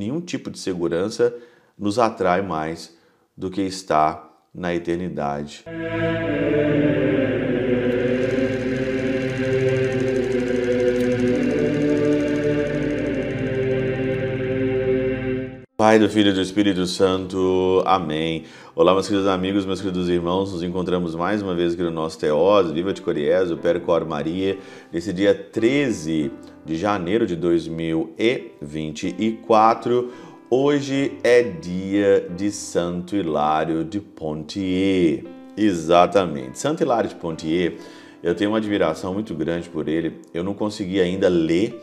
nenhum tipo de segurança nos atrai mais do que está na eternidade. Pai do Filho e do Espírito Santo. Amém. Olá, meus queridos amigos, meus queridos irmãos. Nos encontramos mais uma vez aqui no nosso Teós, Viva de Coriés, o Percor Maria, nesse dia 13 de janeiro de 2024. Hoje é dia de Santo Hilário de Pontier. Exatamente. Santo Hilário de Pontier, eu tenho uma admiração muito grande por ele. Eu não consegui ainda ler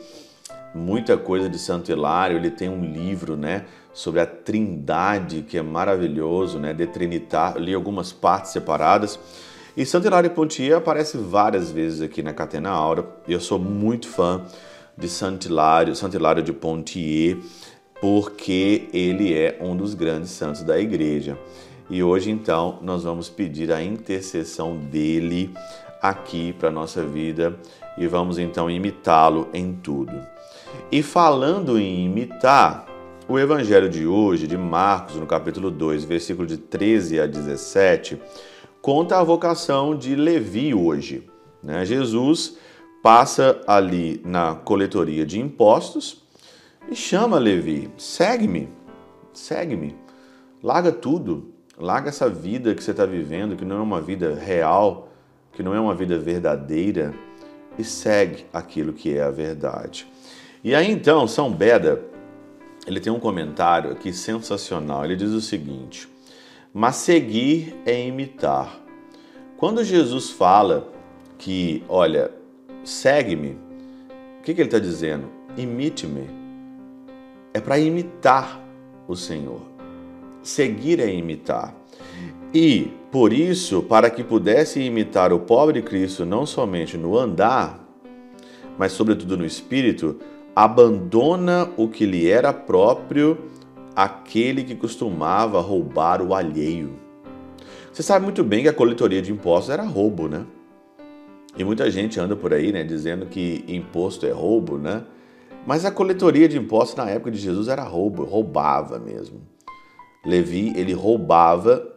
muita coisa de Santo Hilário. Ele tem um livro, né, sobre a Trindade que é maravilhoso, né, de Trinitar. Li algumas partes separadas. E Santo Hilário Pontier aparece várias vezes aqui na Catena Aura. Eu sou muito fã de Santo Hilário, Santo Hilário de Pontier, porque ele é um dos grandes santos da igreja. E hoje então nós vamos pedir a intercessão dele aqui para nossa vida e vamos então imitá-lo em tudo. E falando em imitar, o evangelho de hoje, de Marcos, no capítulo 2, versículo de 13 a 17, conta a vocação de Levi hoje. Né? Jesus passa ali na coletoria de impostos e chama Levi: segue-me, segue-me, larga tudo, larga essa vida que você está vivendo, que não é uma vida real, que não é uma vida verdadeira, e segue aquilo que é a verdade. E aí então, São Beda, ele tem um comentário aqui sensacional. Ele diz o seguinte: Mas seguir é imitar. Quando Jesus fala que, olha, segue-me, o que, que ele está dizendo? Imite-me. É para imitar o Senhor. Seguir é imitar. E, por isso, para que pudesse imitar o pobre Cristo não somente no andar, mas sobretudo no espírito, abandona o que lhe era próprio, aquele que costumava roubar o alheio. Você sabe muito bem que a coletoria de impostos era roubo, né? E muita gente anda por aí, né, dizendo que imposto é roubo, né? Mas a coletoria de impostos na época de Jesus era roubo, roubava mesmo. Levi, ele roubava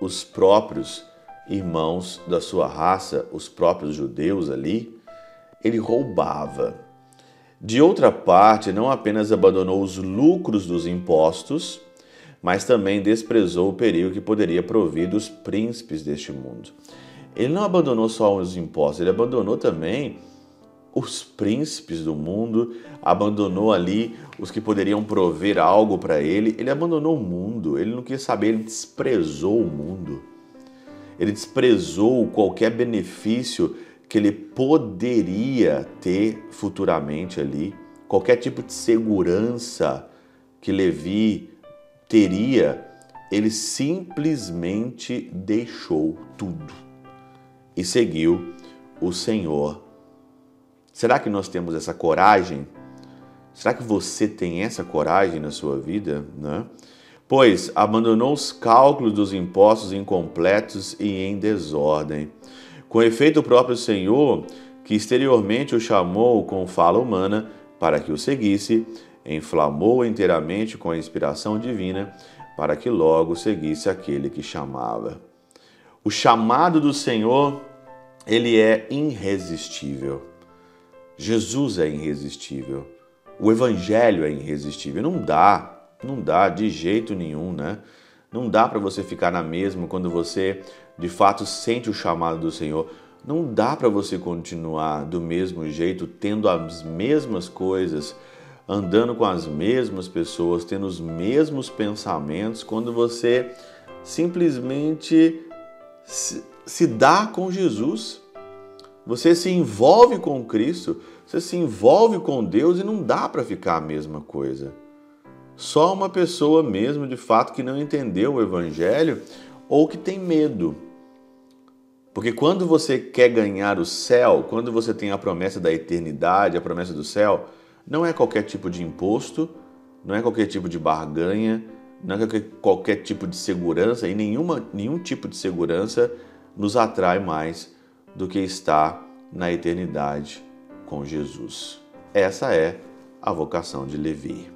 os próprios irmãos da sua raça, os próprios judeus ali, ele roubava. De outra parte, não apenas abandonou os lucros dos impostos, mas também desprezou o perigo que poderia provir dos príncipes deste mundo. Ele não abandonou só os impostos, ele abandonou também os príncipes do mundo, abandonou ali os que poderiam prover algo para ele. Ele abandonou o mundo, ele não quis saber, ele desprezou o mundo. Ele desprezou qualquer benefício que ele poderia ter futuramente ali, qualquer tipo de segurança que Levi teria, ele simplesmente deixou tudo e seguiu o Senhor. Será que nós temos essa coragem? Será que você tem essa coragem na sua vida? Né? Pois abandonou os cálculos dos impostos incompletos e em desordem. Com efeito, o próprio Senhor, que exteriormente o chamou com fala humana para que o seguisse, inflamou inteiramente com a inspiração divina para que logo seguisse aquele que chamava. O chamado do Senhor, ele é irresistível. Jesus é irresistível. O evangelho é irresistível. Não dá, não dá de jeito nenhum, né? Não dá para você ficar na mesma quando você de fato sente o chamado do Senhor. Não dá para você continuar do mesmo jeito, tendo as mesmas coisas, andando com as mesmas pessoas, tendo os mesmos pensamentos, quando você simplesmente se, dá com Jesus. Você se envolve com Cristo, você se envolve com Deus e não dá para ficar a mesma coisa. Só uma pessoa mesmo, de fato, que não entendeu o Evangelho ou que tem medo. Porque quando você quer ganhar o céu, quando você tem a promessa da eternidade, a promessa do céu, não é qualquer tipo de imposto, não é qualquer tipo de barganha, não é qualquer tipo de segurança e nenhuma, nenhum tipo de segurança nos atrai mais do que estar na eternidade com Jesus. Essa é a vocação de Levi.